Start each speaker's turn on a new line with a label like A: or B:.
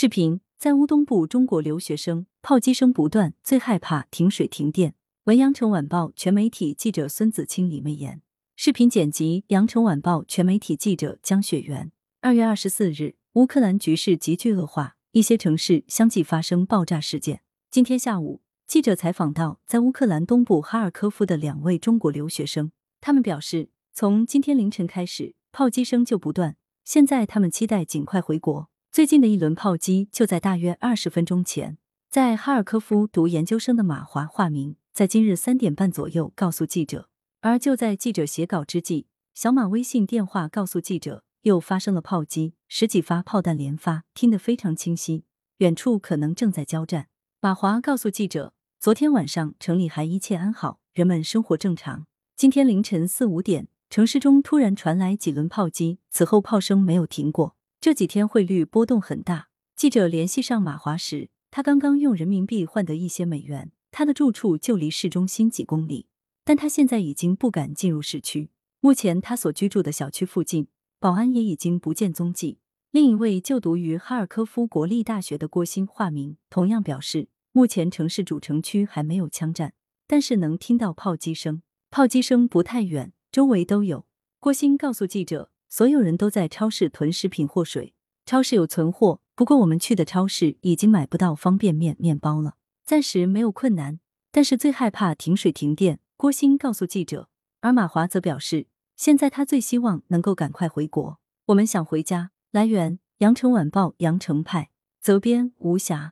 A: 视频在乌东部，中国留学生炮击声不断，最害怕停水停电。文阳城晚报全媒体记者孙子清、李媚妍。视频剪辑：羊城晚报全媒体记者江雪媛。二月二十四日，乌克兰局势急剧恶化，一些城市相继发生爆炸事件。今天下午，记者采访到在乌克兰东部哈尔科夫的两位中国留学生，他们表示，从今天凌晨开始，炮击声就不断，现在他们期待尽快回国。最近的一轮炮击就在大约二十分钟前，在哈尔科夫读研究生的马华（化名）在今日三点半左右告诉记者。而就在记者写稿之际，小马微信电话告诉记者，又发生了炮击，十几发炮弹连发，听得非常清晰，远处可能正在交战。马华告诉记者，昨天晚上城里还一切安好，人们生活正常。今天凌晨四五点，城市中突然传来几轮炮击，此后炮声没有停过。这几天汇率波动很大。记者联系上马华时，他刚刚用人民币换得一些美元。他的住处就离市中心几公里，但他现在已经不敢进入市区。目前他所居住的小区附近，保安也已经不见踪迹。另一位就读于哈尔科夫国立大学的郭鑫（化名）同样表示，目前城市主城区还没有枪战，但是能听到炮击声，炮击声不太远，周围都有。郭鑫告诉记者。所有人都在超市囤食品或水，超市有存货，不过我们去的超市已经买不到方便面、面包了，暂时没有困难。但是最害怕停水停电。郭鑫告诉记者，而马华则表示，现在他最希望能够赶快回国。我们想回家。来源：羊城晚报羊城派，责编：吴霞。